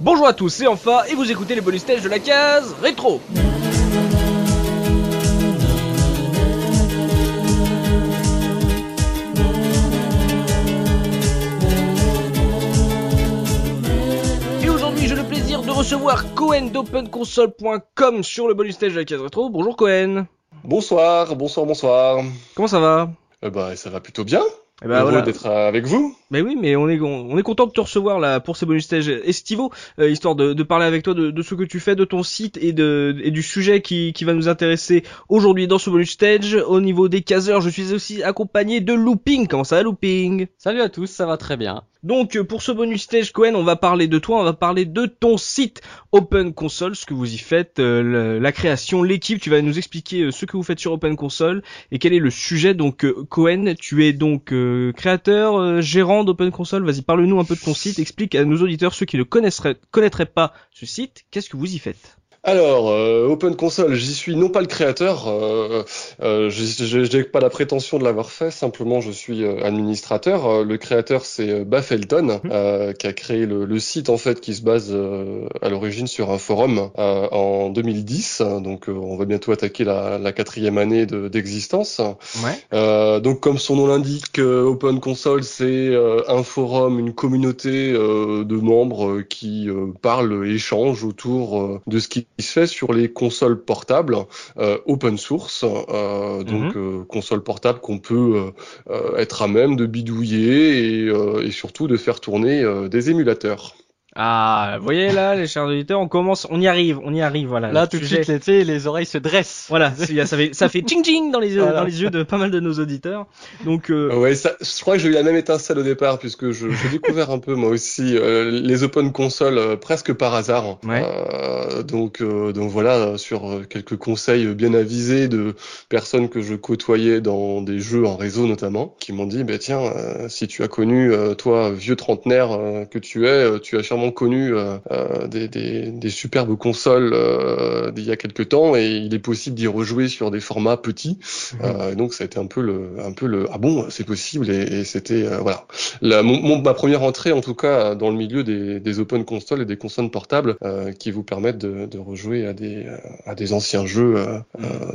Bonjour à tous, c'est enfin et vous écoutez les bonus stages de la case rétro. Et aujourd'hui, j'ai le plaisir de recevoir Cohen d'OpenConsole.com sur le bonus stage de la case rétro. Bonjour Cohen. Bonsoir, bonsoir, bonsoir. Comment ça va? Eh ben, ça va plutôt bien. Eh ben, voilà. d'être avec vous. Mais oui, mais on est on est content de te recevoir là pour ces bonus stages estivaux, euh, histoire de, de parler avec toi de, de ce que tu fais, de ton site et de et du sujet qui, qui va nous intéresser aujourd'hui dans ce bonus stage. Au niveau des caseurs, je suis aussi accompagné de Looping. Comment ça va Looping? Salut à tous, ça va très bien. Donc euh, pour ce bonus stage Cohen, on va parler de toi, on va parler de ton site Open Console, ce que vous y faites, euh, la création, l'équipe. Tu vas nous expliquer euh, ce que vous faites sur Open Console et quel est le sujet. Donc Cohen, tu es donc créateur, gérant d'Open Console. Vas-y, parle-nous un peu de ton site. Explique à nos auditeurs ceux qui ne connaîtraient pas ce site. Qu'est-ce que vous y faites? Alors, euh, Open Console, j'y suis non pas le créateur, euh, euh, je n'ai pas la prétention de l'avoir fait, simplement je suis euh, administrateur. Euh, le créateur c'est Baffelton, euh, qui a créé le, le site en fait qui se base euh, à l'origine sur un forum euh, en 2010, donc euh, on va bientôt attaquer la, la quatrième année de- d'existence. Ouais. Euh, donc comme son nom l'indique, euh, Open Console c'est euh, un forum, une communauté euh, de membres qui euh, parlent et échangent autour de ce qui se fait sur les consoles portables euh, open source, euh, donc euh, consoles portables qu'on peut être à même de bidouiller et, euh, et surtout de faire tourner euh, des émulateurs. Ah, vous voyez là, les chers auditeurs, on commence, on y arrive, on y arrive. Voilà. Là, tout de suite, l'été, les oreilles se dressent. Voilà, ça fait ça fait ching ching dans les yeux, Voilà. dans les yeux de pas mal de nos auditeurs. Donc euh, Ouais, ça, je crois que j'ai eu la même étincelle au départ puisque je- j'ai découvert un peu moi aussi euh, les open consoles euh, presque par hasard. Ouais. Euh, donc euh, donc voilà sur quelques conseils bien avisés de personnes que je côtoyais dans des jeux en réseau notamment qui m'ont dit bah tiens euh, si tu as connu euh, toi vieux trentenaire euh, que tu es euh, tu as sûrement connu euh, euh, des, des, des superbes consoles euh, d'il y a quelques temps et il est possible d'y rejouer sur des formats petits. Euh, donc ça a été un peu le, un peu le ah bon c'est possible et, et c'était voilà. La- mon, mon- ma première entrée en tout cas dans le milieu des, des open consoles et des consoles portables qui vous permettent de, de rejouer à des à des anciens jeux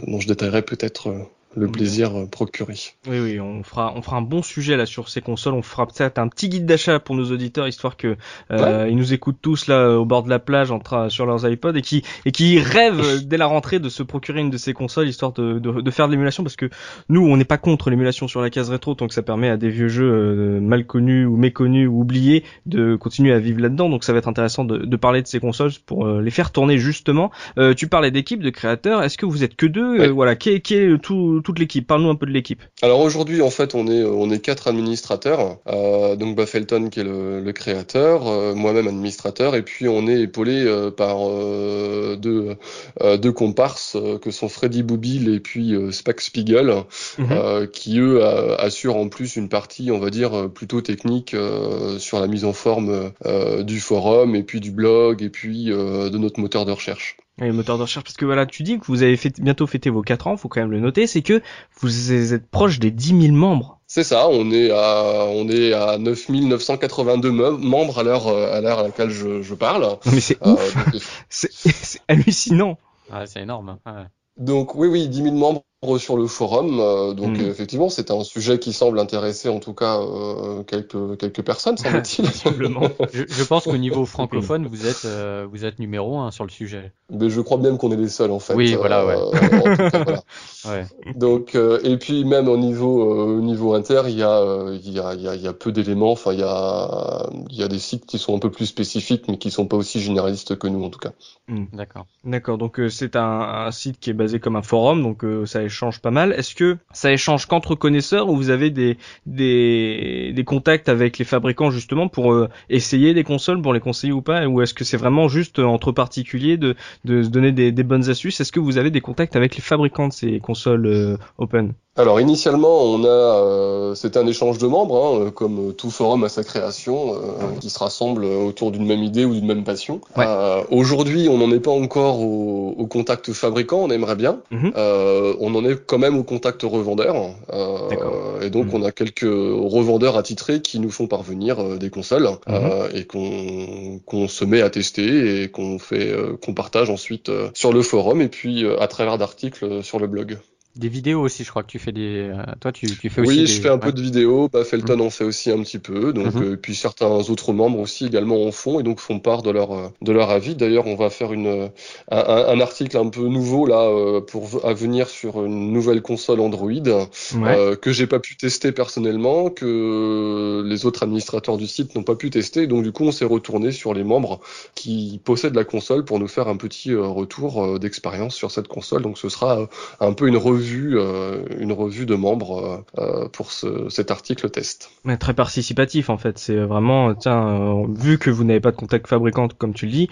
dont je détaillerai peut-être le Mm. plaisir euh, procuré. Oui, oui, on fera, on fera un bon sujet là sur ces consoles. On fera peut-être un petit guide d'achat pour nos auditeurs, histoire que euh, ils nous écoutent tous là au bord de la plage, en train sur leurs iPods et qui et qui rêvent dès la rentrée de se procurer une de ces consoles, histoire de, de, de faire de l'émulation, parce que nous, on n'est pas contre l'émulation sur la case rétro, tant que ça permet à des vieux jeux euh, mal connus ou méconnus ou oubliés de continuer à vivre là-dedans. Donc ça va être intéressant de, de parler de ces consoles pour euh, les faire tourner justement. Euh, tu parlais d'équipe, de créateurs. Est-ce que vous êtes que deux? Ouais. Euh, Voilà, qui est, qui est tout, toute l'équipe Parle-nous un peu de l'équipe. Alors aujourd'hui, en fait, on est on est quatre administrateurs. Euh, donc Baffelton qui est le, le créateur, euh, moi-même administrateur, et puis on est épaulé euh, par euh, deux euh, deux comparses euh, que sont Freddy Boubil et puis euh, Spack Spiegel, euh, qui eux a- assurent en plus une partie, on va dire euh, plutôt technique euh, sur la mise en forme euh, du forum et puis du blog et puis euh, de notre moteur de recherche. Et le moteur de recherche, parce que voilà, tu dis que vous avez fait, bientôt fêté vos 4 ans, faut quand même le noter, c'est que vous êtes proche des 10 000 membres. C'est ça, on est à on est à 9982 mem- membres à l'heure euh, à l'heure à laquelle je, je parle. Non mais c'est Euh, ouf, donc, c'est c'est hallucinant. Ouais, c'est énorme. hein. Ouais. donc oui oui 10 000 membres sur le forum. euh, donc Mm. euh, effectivement c'est un sujet qui semble intéresser en tout cas euh, quelques quelques personnes semble-t-il. Je, je pense qu'au niveau francophone, vous êtes, euh, vous êtes numéro un sur le sujet. Mais je crois même qu'on est les seuls en fait. Oui, voilà, ouais. en tout cas, voilà. Ouais. Donc euh, et puis même au niveau euh, au niveau inter, il y a euh, il y a il y a, y a peu d'éléments. Enfin il y a il y a des sites qui sont un peu plus spécifiques, mais qui sont pas aussi généralistes que nous en tout cas. D'accord. D'accord, donc euh, c'est un, un site qui est basé comme un forum, donc euh, ça échange pas mal. Est-ce que ça échange qu'entre connaisseurs ou vous avez des, des, des contacts avec les fabricants justement pour euh, essayer des consoles, pour les conseiller ou pas? Ou est-ce que c'est vraiment juste euh, entre particuliers de, de se donner des, des bonnes astuces? Est-ce que vous avez des contacts avec les fabricants de ces consoles euh, open? Alors initialement, on a, euh, c'était un échange de membres, hein, comme tout forum à sa création, euh, qui se rassemble autour d'une même idée ou d'une même passion. Euh, aujourd'hui, on n'en est pas encore au, au, contact fabricant, on aimerait bien. Euh, on en est quand même au contact revendeur. et donc, mhm. on a quelques revendeurs attitrés qui nous font parvenir des consoles mhm. et qu'on qu'on se met à tester et qu'on fait, qu'on partage ensuite sur le forum et puis à travers d'articles sur le blog. Des vidéos aussi, je crois que tu fais des. Euh, toi, tu, tu fais aussi. Oui, je fais un peu de vidéos. Bah, Felton mhm. en fait aussi un petit peu. Donc, mhm. euh, puis certains autres membres aussi également en font et donc font part de leur euh, de leur avis. D'ailleurs, on va faire une un, un, article un peu nouveau là pour à venir sur une nouvelle console Android ouais. que j'ai pas pu tester personnellement, que les autres administrateurs du site n'ont pas pu tester. Donc, du coup, on s'est retourné sur les membres qui possèdent la console pour nous faire un petit retour d'expérience sur cette console. Donc, ce sera un peu une revue euh, une revue de membres euh, euh, pour ce, cet article test. Mais très participatif en fait. C'est vraiment, tiens, vu que vous n'avez pas de contact fabricant comme tu le dis,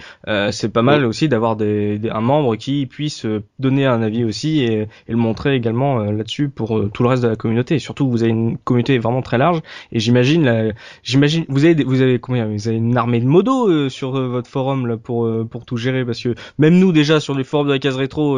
c'est pas mal aussi d'avoir des, un membre qui puisse donner un avis aussi et, et le montrer également là-dessus pour tout le reste de la communauté. Et surtout, vous avez une communauté vraiment très large et j'imagine, j'imagine, vous avez, vous avez combien? Vous avez une armée de modos sur votre forum là pour pour tout gérer? Parce que même nous déjà sur les forums de la case rétro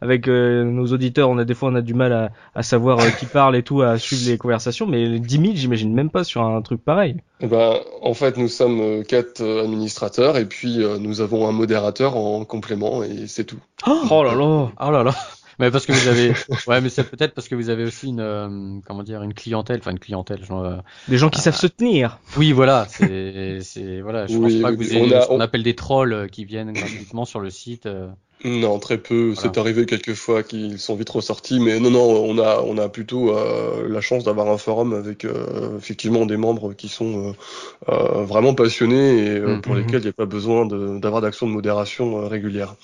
avec nos auditeurs, on a des fois on a du mal à, savoir euh, qui parle et tout, à suivre les conversations, mais 10 000, j'imagine même pas sur un truc pareil. Eh ben, en fait, nous sommes euh, quatre euh, administrateurs et puis nous avons un modérateur en complément et c'est tout. Oh, là là, oh là là. Mais parce que vous avez, ouais, mais c'est peut-être parce que vous avez aussi une, comment dire, une clientèle, enfin une clientèle, genre, des gens qui savent se tenir. Oui, voilà, c'est, c'est, voilà, je pense pas que vous ayez ce qu'on appelle des trolls qui viennent gratuitement sur le site. Non, très peu. C'est arrivé quelques fois qu'ils sont vite ressortis, mais non, non, on a, on a plutôt euh, la chance d'avoir un forum avec euh, effectivement des membres qui sont euh, vraiment passionnés et mm, pour mm, lesquels mm. il n'y a pas besoin d'avoir d'action de modération régulière.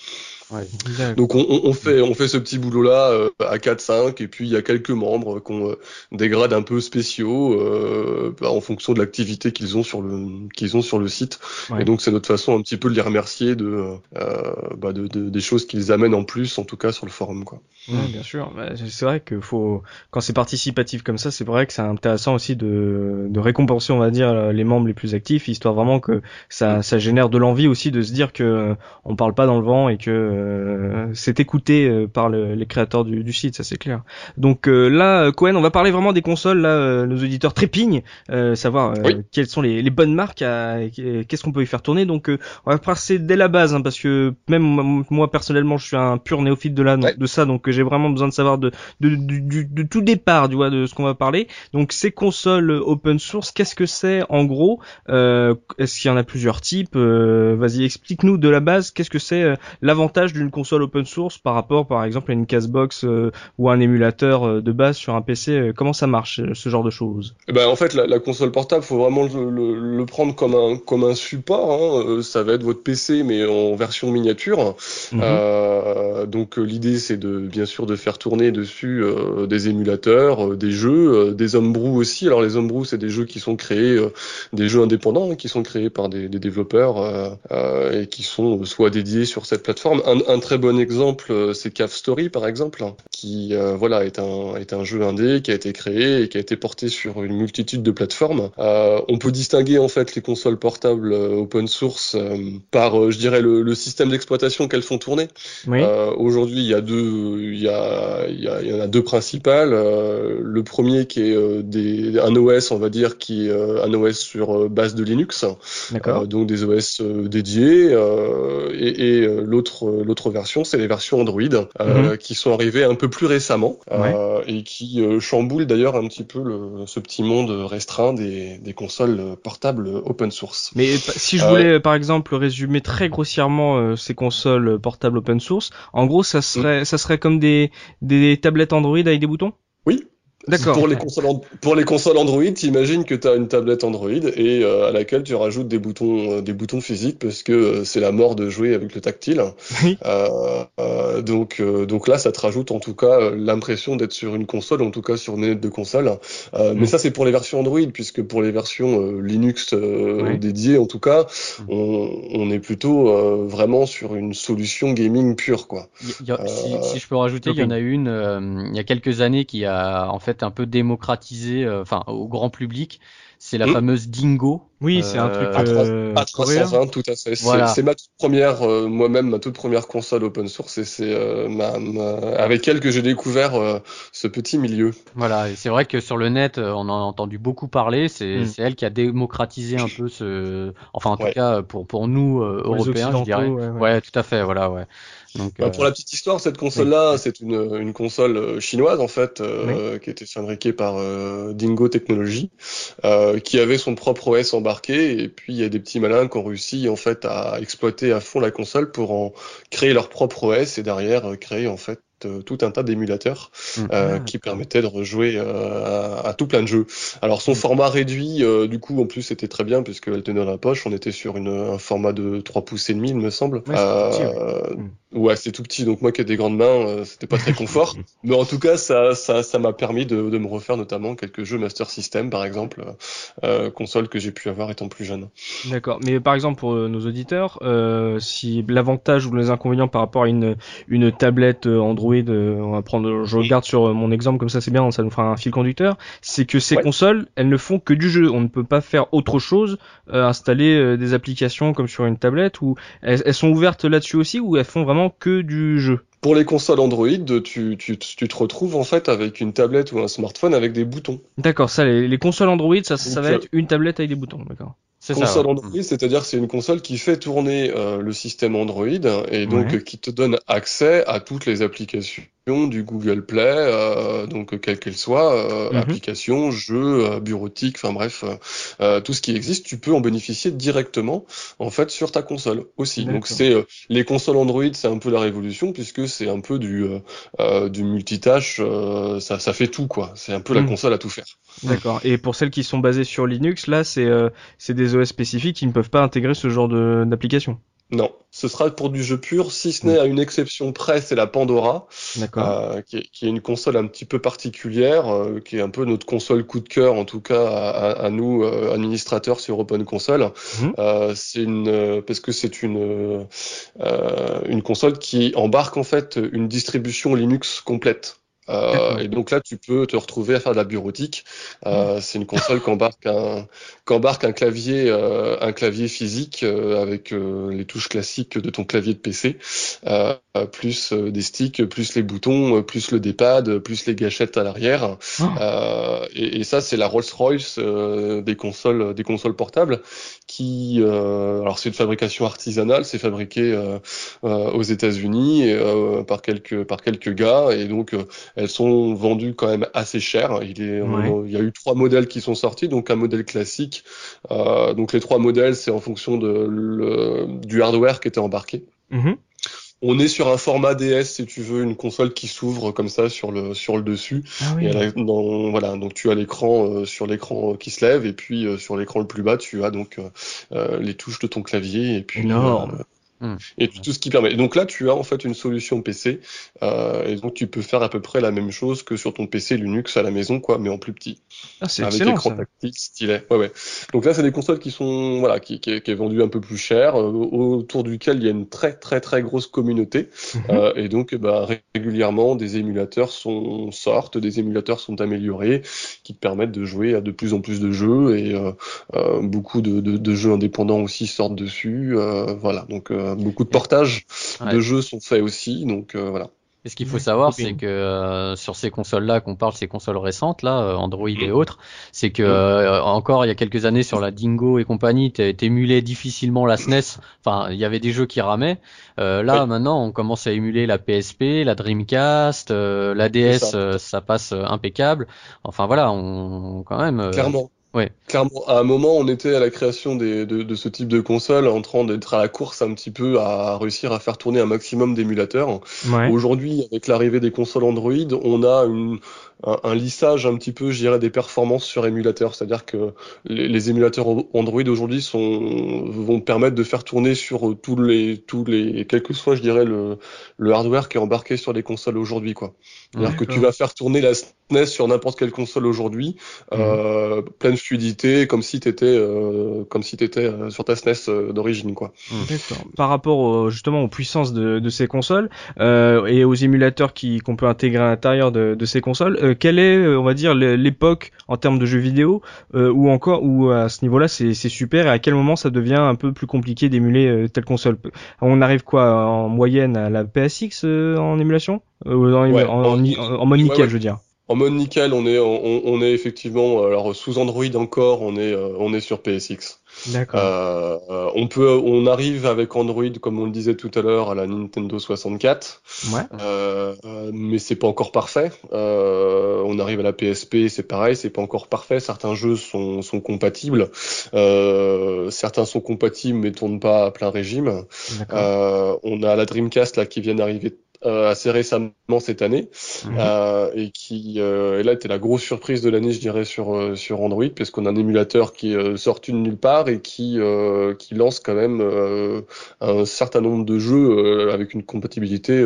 Donc on, on, fait on fait ce petit boulot là euh, à 4-5 et puis il y a quelques membres qu'on euh, dégrade un peu spéciaux euh, bah, en fonction de l'activité qu'ils ont sur le qu'ils ont sur le site. Et donc c'est notre façon un petit peu de les remercier de, euh, bah de, de, des choses qu'ils amènent en plus en tout cas sur le forum quoi. Ouais, bien sûr, bah, c'est vrai que faut quand c'est participatif comme ça, c'est vrai que c'est intéressant aussi de, de récompenser on va dire les membres les plus actifs histoire vraiment que ça, ça génère de l'envie aussi de se dire que on parle pas dans le vent et que c'est écouté euh, par les créateurs du, site, ça c'est clair. Donc euh, là, Cohen, on va parler vraiment des consoles. Là, nos auditeurs trépignent, savoir quelles sont les, bonnes marques, qu'est-ce qu'on peut y faire tourner. Donc on va passer dès la base, hein, parce que même moi personnellement, je suis un pur néophyte de là, de ça, donc j'ai vraiment besoin de savoir de, de, tout départ, tu vois, de ce qu'on va parler. Donc ces consoles open source, qu'est-ce que c'est en gros Est-ce qu'il y en a plusieurs types Vas-y, explique-nous de la base, qu'est-ce que c'est l'avantage d'une console open source par rapport par exemple à une Casbox euh, ou un émulateur euh, de base sur un PC euh, Comment ça marche ce genre de choses? Eh ben, En fait la, la, console portable, faut vraiment le, le, prendre comme un, comme un support. Hein. Ça va être votre PC mais en version miniature. Mhm. Euh, donc l'idée c'est de bien sûr de faire tourner dessus des émulateurs, des jeux, des homebrew aussi. Alors les homebrew c'est des jeux qui sont créés, des jeux indépendants hein, qui sont créés par des, des développeurs et qui sont soit dédiés sur cette plateforme. Un, un, très bon exemple, euh, c'est Cave Story par exemple, qui euh, voilà est un est un jeu indé qui a été créé et qui a été porté sur une multitude de plateformes. Euh, on peut distinguer en fait les consoles portables open source par, je dirais, le, le système d'exploitation qu'elles font tourner. Oui. Aujourd'hui, il y a deux, il y a il y, a, il y en a deux principales. le premier qui est des, un OS, on va dire, qui est un OS sur base de Linux, donc des OS dédiés, et, et l'autre l'autre version, c'est les versions Android euh, mhm. qui sont arrivées un peu plus récemment euh, et qui euh, chamboulent d'ailleurs un petit peu le, ce petit monde restreint des, des, consoles portables open source. Mais si je voulais par exemple résumer très grossièrement ces consoles portables open source, en gros ça serait ça serait comme des des tablettes Android avec des boutons? Oui, D'accord. Pour les consoles, pour les consoles Android, t'imagines que tu as une tablette Android et euh, à laquelle tu rajoutes des boutons, euh, des boutons physiques parce que euh, c'est la mort de jouer avec le tactile. Oui. Euh, euh, donc, euh, donc là, ça te rajoute en tout cas l'impression d'être sur une console, en tout cas sur une manette de console. Euh, Mm. Mais ça, c'est pour les versions Android, puisque pour les versions Linux Oui. dédiées, en tout cas, Mm. on, on est plutôt euh, vraiment sur une solution gaming pure, quoi. Il y a- si, si je peux rajouter, il y en a une euh, il y a quelques années qui a en fait un peu démocratisé, euh, enfin au grand public. C'est la fameuse Dingo. Oui, c'est un Euh, truc à trois- euh, À coréen. 320, tout à fait. C'est Voilà. c'est ma toute première, euh, moi-même, ma toute première console open source, et c'est euh, ma, ma- avec elle que j'ai découvert euh, ce petit milieu. Voilà, et c'est vrai que sur le net, euh, on en a entendu beaucoup parler. C'est Mm. c'est elle qui a démocratisé un peu ce, enfin en tout Ouais. cas pour pour nous euh, européens, je dirais. Ouais, ouais. Ouais, tout à fait. Voilà, ouais. Donc Bah, euh, pour la petite histoire, cette console-là, c'est une, une console euh, chinoise en fait, euh, qui était fabriquée par euh, Dingo Technology, euh, qui avait son propre OS et puis il y a des petits malins qui ont réussi en fait à exploiter à fond la console pour en créer leur propre OS et derrière euh, créer en fait euh, tout un tas d'émulateurs Mm. euh, Ah, qui permettaient de rejouer euh, à, à tout plein de jeux. Alors son format réduit, euh, du coup en plus c'était très bien puisqu'elle tenait dans la poche. On était sur une, un format de 3 pouces et demi, il me semble. Ouais, Euh. Ouais, c'est tout petit, donc moi qui ai des grandes mains, euh, c'était pas très confort. Mais en tout cas, ça, ça, ça m'a permis de, de me refaire notamment quelques jeux Master System, par exemple, euh, console que j'ai pu avoir étant plus jeune. D'accord. Mais par exemple pour euh, nos auditeurs, euh, si l'avantage ou les inconvénients par rapport à une une tablette euh, Android, euh, on va prendre, je regarde sur euh, mon exemple comme ça, c'est bien, ça nous fera un fil conducteur. C'est que ces Ouais. consoles, elles ne font que du jeu. On ne peut pas faire autre chose, euh, installer euh, des applications comme sur une tablette ou elles, elles sont ouvertes là-dessus aussi ou elles font vraiment que du jeu. Pour les consoles Android, tu, tu, tu te retrouves en fait avec une tablette ou un smartphone avec des boutons. D'accord. Ça, les, les consoles Android, ça, ça va Donc, être une tablette avec des boutons. D'accord. c'est ça. Console ouais. Android, c'est-à-dire que c'est une console qui fait tourner euh, le système Android et donc Ouais. euh, qui te donne accès à toutes les applications du Google Play, euh, donc euh, quelles qu'elles soient, euh, Mhm. applications, jeux, euh, bureautiques, enfin bref, euh, euh, tout ce qui existe, tu peux en bénéficier directement en fait sur ta console aussi. Donc c'est euh, les consoles Android, c'est un peu la révolution puisque c'est un peu du euh, euh, du multitâche, euh, ça ça fait tout quoi. C'est un peu la Mhm. console à tout faire. D'accord. Et pour celles qui sont basées sur Linux, là, c'est euh, des OS spécifiques qui ne peuvent pas intégrer ce genre d'application? Non, ce sera pour du jeu pur, si ce n'est à une exception près, c'est la Pandora. Euh, qui, est, qui est une console un petit peu particulière, euh, qui est un peu notre console coup de cœur, en tout cas à, nous euh, administrateurs sur Open Console. Mhm. C'est une parce que c'est une une console qui embarque en fait une distribution Linux complète. Euh, et donc là, tu peux te retrouver à faire de la bureautique. Euh, c'est une console qui embarque un, un clavier, euh, un clavier physique avec les touches classiques de ton clavier de PC, plus des sticks, plus les boutons, plus le D-pad, plus les gâchettes à l'arrière. Oh. Euh, et, et ça, c'est la Rolls-Royce des consoles, des consoles portables. Qui, alors c'est une fabrication artisanale, c'est fabriqué aux États-Unis par quelques par quelques gars, et donc elles sont vendues quand même assez cher. Il, est, Ouais. on- il y a eu trois modèles qui sont sortis, donc un modèle classique. Euh, donc les trois modèles, c'est en fonction de le- du hardware qui était embarqué. Mhm. On est sur un format DS, si tu veux, une console qui s'ouvre comme ça sur le sur le dessus. Ah oui. Et elle a- dans- voilà, donc tu as l'écran euh, sur l'écran euh, qui se lève, et puis euh, sur l'écran le plus bas, tu as donc euh, les touches de ton clavier, et puis Énorme. Hmm. et tout ce qui permet. Et donc là, tu as en fait une solution PC, euh, et donc tu peux faire à peu près la même chose que sur ton PC Linux à la maison, quoi, mais en plus petit, Ah, c'est avec écran tactile, stylet. Ouais, ouais. Donc là, c'est des consoles qui sont voilà, qui, qui, qui est vendu un peu plus cher, euh, autour duquel il y a une très très très grosse communauté. Mhm. Euh, et donc, bah, régulièrement, des émulateurs sont, sortent, des émulateurs sont améliorés, qui te permettent de jouer à de plus en plus de jeux, et euh, euh, beaucoup de, de, de jeux indépendants aussi sortent dessus. euh, voilà, donc euh, beaucoup de portages Ouais. de jeux sont faits aussi, donc euh, voilà. Et ce qu'il faut savoir, c'est que euh, sur ces consoles-là, qu'on parle, ces consoles récentes, là, euh, Android Mm. et autres, c'est que euh, encore il y a quelques années sur la Dingo et compagnie, t'é- t'émulais difficilement la SNES. Enfin, il y avait des jeux qui ramaient. Euh, là, Oui. maintenant, on commence à émuler la PSP, la Dreamcast, euh, la DS, ça. euh, ça passe impeccable. Enfin voilà, on quand même. euh, Clairement. Ouais. Clairement, à un moment, on était à la création des, de, de ce type de console en train d'être à la course un petit peu à réussir à faire tourner un maximum d'émulateurs. Ouais. Aujourd'hui, avec l'arrivée des consoles Android, on a une, un, lissage un petit peu, je dirais, des performances sur émulateur. C'est-à-dire que les, émulateurs Android aujourd'hui sont vont permettre de faire tourner sur tous les tous les quel que soit, je dirais, le, le hardware qui est embarqué sur les consoles aujourd'hui, quoi. C'est-à-dire que tu vas faire tourner la SNES sur n'importe quelle console aujourd'hui, mhm. euh, pleine fluidité, comme si t'étais euh, comme si t'étais euh, sur ta SNES euh, d'origine, quoi. Par rapport justement aux puissances de, de ces consoles euh, et aux émulateurs qui qu'on peut intégrer à l'intérieur de, de ces consoles, euh, quelle est, on va dire, l'époque en termes de jeux vidéo ou encore ou à ce niveau-là c'est super et à quel moment ça devient un peu plus compliqué d'émuler telle console? On arrive quoi en moyenne à la PSX en émulation? En, en, mode nickel, je veux dire. En mode nickel, on est, on, on est effectivement, alors sous Android encore, on est, euh, on est sur PSX. D'accord. Euh, on peut, on arrive avec Android, comme on le disait tout à l'heure, à la Nintendo 64. Ouais. Euh, mais c'est pas encore parfait. Euh, on arrive à la PSP, c'est pareil, c'est pas encore parfait. Certains jeux sont, sont compatibles. Euh, certains sont compatibles mais tournent pas à plein régime. Euh, on a la Dreamcast là qui vient d'arriver assez récemment cette année euh, et qui euh, et là était la grosse surprise de l'année je dirais sur euh, sur Android parce qu'on a un émulateur qui est sorti de nulle part et qui qui lance quand même un certain nombre de jeux avec une compatibilité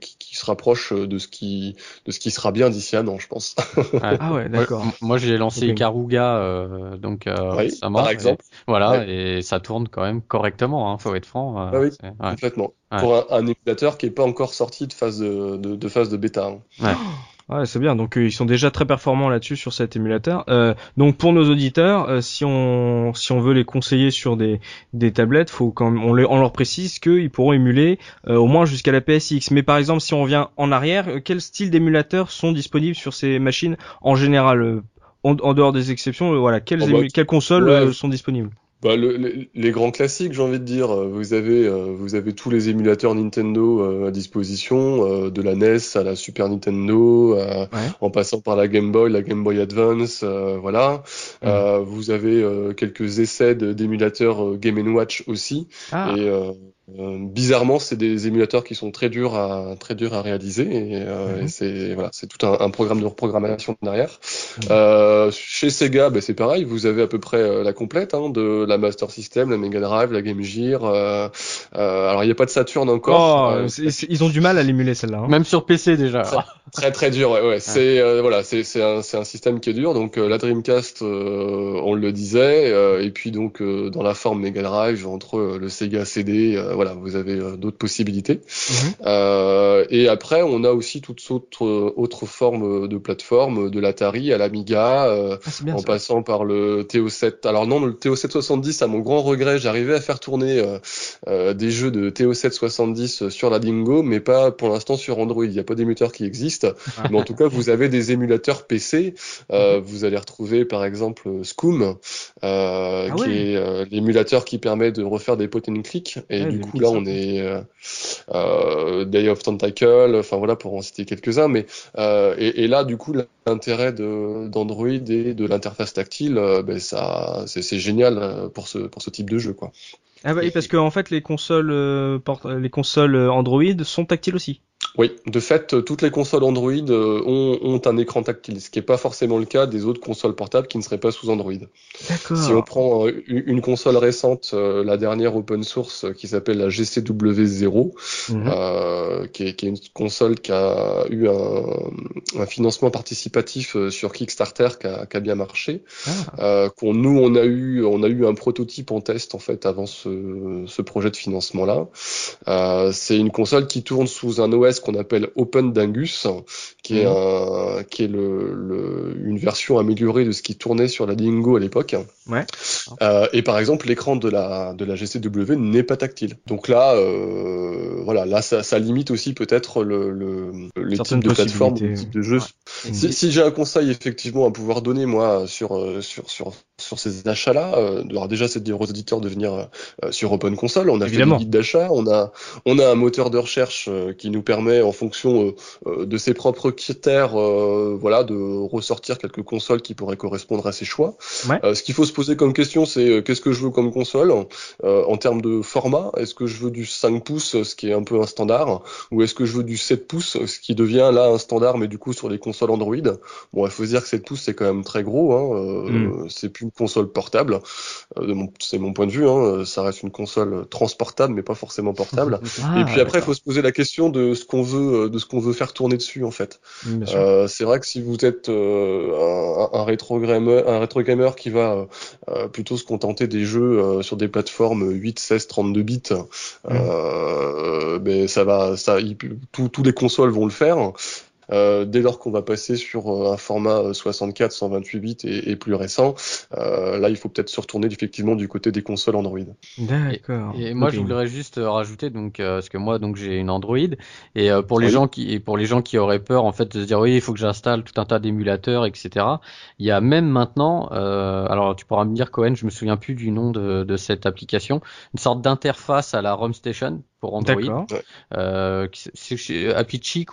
qui, qui, se rapproche de ce qui de ce qui sera bien d'ici un an je pense. ah ouais d'accord. Moi j'ai lancé okay. Karuga donc oui, par exemple. voilà et ça tourne quand même correctement hein, faut être franc. Ah oui complètement pour un, un, émulateur qui est pas encore sorti de phase de, de, de phase de bêta. Hein. Ouais. Ouais, c'est bien. Donc euh, ils sont déjà très performants là-dessus sur cet émulateur. Euh, donc pour nos auditeurs, euh, si on si on veut les conseiller sur des des tablettes, faut quand on, les, on leur précise qu'ils pourront émuler euh, au moins jusqu'à la PSX. Mais par exemple, si on revient en arrière, quels styles d'émulateurs sont disponibles sur ces machines en général en, en, dehors des exceptions, voilà, quelles, oh, bah, quelles consoles sont disponibles? Bah, le, les grands classiques, j'ai envie de dire. Vous avez, euh, vous avez tous les émulateurs Nintendo euh, à disposition, euh, de la NES à la Super Nintendo, en passant par la Game Boy, la Game Boy Advance, voilà. Mmh. vous avez quelques essais d'émulateurs Game Watch aussi. Ah. Et euh, bizarrement, c'est des émulateurs qui sont très durs à très durs à réaliser et, euh, et mhm. c'est voilà, c'est tout un, un, programme de reprogrammation derrière. Mhm. Euh, chez Sega, ben, c'est pareil, vous avez à peu près euh, la complète hein, de la Master System, la Mega Drive, la Game Gear. Euh, alors il n'y a pas de Saturn encore. Oh, ils ont du mal à l'émuler celle-là. Hein. Même sur PC déjà. Très très dur, ouais. ouais. C'est voilà, c'est c'est un c'est un système qui est dur. Donc la Dreamcast, on le disait, et puis donc dans la forme Mega Drive entre le Sega CD voilà, vous avez euh, d'autres possibilités. Euh, et après, on a aussi toutes autres autres formes de plateformes, de l'Atari à l'Amiga, euh, ah, en passant par le TO7. Alors non, le TO770, à mon grand regret, j'arrivais à faire tourner des jeux de TO770 sur la Dingo, mais pas pour l'instant sur Android. Il n'y a pas d'émulateur qui existe, ah. mais en tout cas, vous avez des émulateurs PC. Mhm. Vous allez retrouver par exemple Scum, ah qui est l'émulateur qui permet de refaire des pot and click et du coup, là, on est euh, euh, Day of Tentacle, enfin voilà, pour en citer quelques-uns. Mais euh, et, et, là, du coup, l'intérêt d'Android et de l'interface tactile, euh, ben ça, c'est génial euh, pour ce pour ce type de jeu, quoi. Ah bah, parce qu'en en fait, les consoles, les consoles Android sont tactiles aussi. Oui, de fait, toutes les consoles Android euh, ont, ont, un écran tactile, ce qui n'est pas forcément le cas des autres consoles portables qui ne seraient pas sous Android. Si on prend euh, une console récente, euh, la dernière open source qui s'appelle la GCW0, mhm. qui, est, qui, est, une console qui a eu un, un financement participatif sur Kickstarter qui a, qui a bien marché. Ah. qu'on nous on a eu on a eu un prototype en test en fait avant ce, ce projet de financement là. C'est une console qui tourne sous un OS qu'on appelle Open Dangus, qui est, mhm. qui est le, une version améliorée de ce qui tournait sur la Dingo à l'époque. Ouais. Euh, et par exemple, l'écran de la, de la GCW n'est pas tactile. Donc là, euh, voilà, là, ça, ça limite aussi peut-être le, le, les types de plateformes, les types de jeux. Si, si j'ai un conseil effectivement à pouvoir donner moi sur euh, sur sur sur ces achats-là, euh, déjà c'est de dire aux auditeurs de venir sur Open Console. On a fait des guides d'achat, on a on a un moteur de recherche qui nous permet permet, en fonction de ses propres critères, voilà, de ressortir quelques consoles qui pourraient correspondre à ses choix. ce qu'il faut se poser comme question, c'est qu'est-ce que je veux comme console? En termes de format Est-ce que je veux du 5 pouces, ce qui est un peu un standard, ou est-ce que je veux du 7 pouces, ce qui devient là un standard, mais du coup sur les consoles Android? Bon, il faut se dire que 7 pouces c'est quand même très gros. Hein, mm. C'est plus une console portable. c'est mon point de vue. Hein, ça reste une console transportable, mais pas forcément portable. Ah, et puis après, il faut se poser la question de ce qu'on veut, de ce qu'on veut faire tourner dessus en fait. Euh, c'est vrai que si vous êtes euh, un, un, rétro gamer, un rétro gamer qui va euh, plutôt se contenter des jeux sur des plateformes 8, 16, 32 bits, mm. ben ça va, ça, tous les consoles vont le faire. Euh, dès lors qu'on va passer sur euh, un format 64, euh, 128 bits et, et plus récent, là il faut peut-être se retourner effectivement du côté des consoles Android. D'accord. Et, moi je voudrais juste rajouter donc parce que moi donc j'ai une Android et pour les gens qui et pour les gens qui auraient peur en fait de se dire oui il faut que j'installe tout un tas d'émulateurs etc. Il y a même maintenant alors tu pourras me dire Cohen je me souviens plus du nom de, de cette application une sorte d'interface à la ROM Station pour Android. Euh, c'est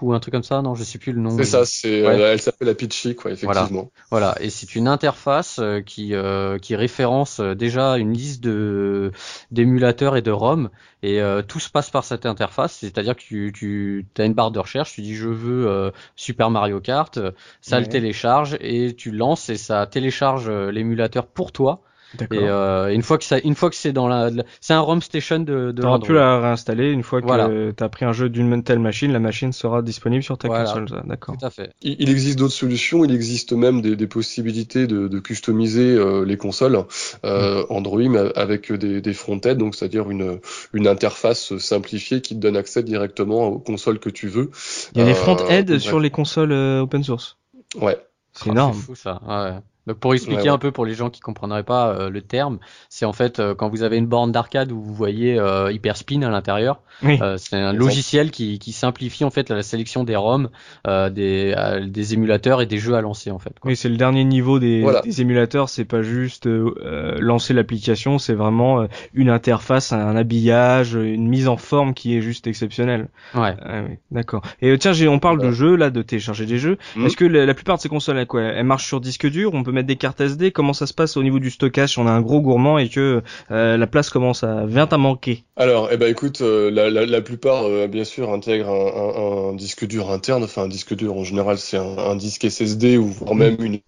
ou un truc comme ça, non, je sais plus le nom. C'est ça, c'est, euh, elle s'appelle Happy quoi, effectivement. Voilà, et c'est une interface euh, qui euh, qui référence déjà une liste de d'émulateurs et de ROM, et tout se passe par cette interface, c'est-à-dire que tu, tu as une barre de recherche, tu dis je veux Super Mario Kart, ça le télécharge et tu lances et ça télécharge l'émulateur pour toi et euh, une fois que ça, une fois que c'est dans la, c'est un ROM station de. de T'auras pu la réinstaller une fois que voilà. t'as pris un jeu d'une telle machine, la machine sera disponible sur ta console. D'accord. Tout à fait. Il, existe d'autres solutions. Il existe même des, des possibilités de, de customiser euh, les consoles euh, mm. Android avec des, des front-end, donc c'est-à-dire une une interface simplifiée qui te donne accès directement aux consoles que tu veux. Il y a des front-end sur les consoles open source. Ouais. C'est énorme. C'est fou ça. Ouais. Donc pour expliquer un peu pour les gens qui comprendraient pas euh, le terme, c'est en fait euh, quand vous avez une borne d'arcade où vous voyez euh, Hyperspin à l'intérieur, euh, c'est un logiciel qui, qui, simplifie en fait la sélection des ROM, des, des émulateurs et des jeux à lancer en fait. Quoi. Oui, c'est le dernier niveau des, des émulateurs, c'est pas juste lancer l'application, c'est vraiment une interface, un habillage, une mise en forme qui est juste exceptionnelle. Ouais. Ah d'accord. Et tiens, on parle de jeux là, de télécharger des jeux. Mmh. Est-ce que la, la, plupart de ces consoles, quoi, elles marchent sur disque dur On peut mettre des cartes SD Comment ça se passe au niveau du stockage si on a un gros gourmand et que euh, la place commence à vient à manquer Alors, eh ben écoute, euh, la, la, la, plupart euh, bien sûr intègrent un, un, un, disque dur interne. Enfin, un disque dur en général, c'est un, un, disque SSD ou voire même une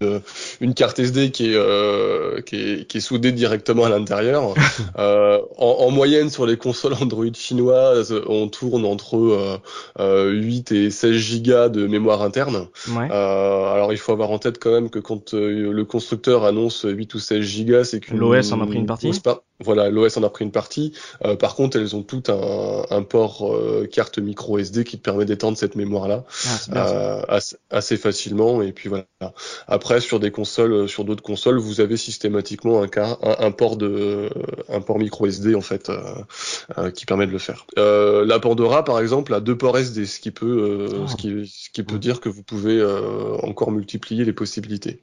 une carte SD qui est qui est, qui est soudée directement à l'intérieur. en, en, moyenne sur les consoles Android chinoises, on tourne entre 8 et 16 gigas de mémoire interne. Ouais. alors il faut avoir en tête quand même que quand le constructeur annonce 8 ou 16 gigas, c'est que l'OS en a pris une partie. Voilà, l'OS en a pris une partie. Euh, par contre, elles ont tout un, un port euh, carte micro SD qui te permet d'étendre cette mémoire-là ah, euh, assez, facilement. Et puis voilà. Après, sur des consoles, sur d'autres consoles, vous avez systématiquement un, un, port de, un port micro SD en fait qui permet de le faire. la Pandora, par exemple, a deux ports SD, ce qui peut, ah. ce qui, ce qui peut dire que vous pouvez encore multiplier les possibilités.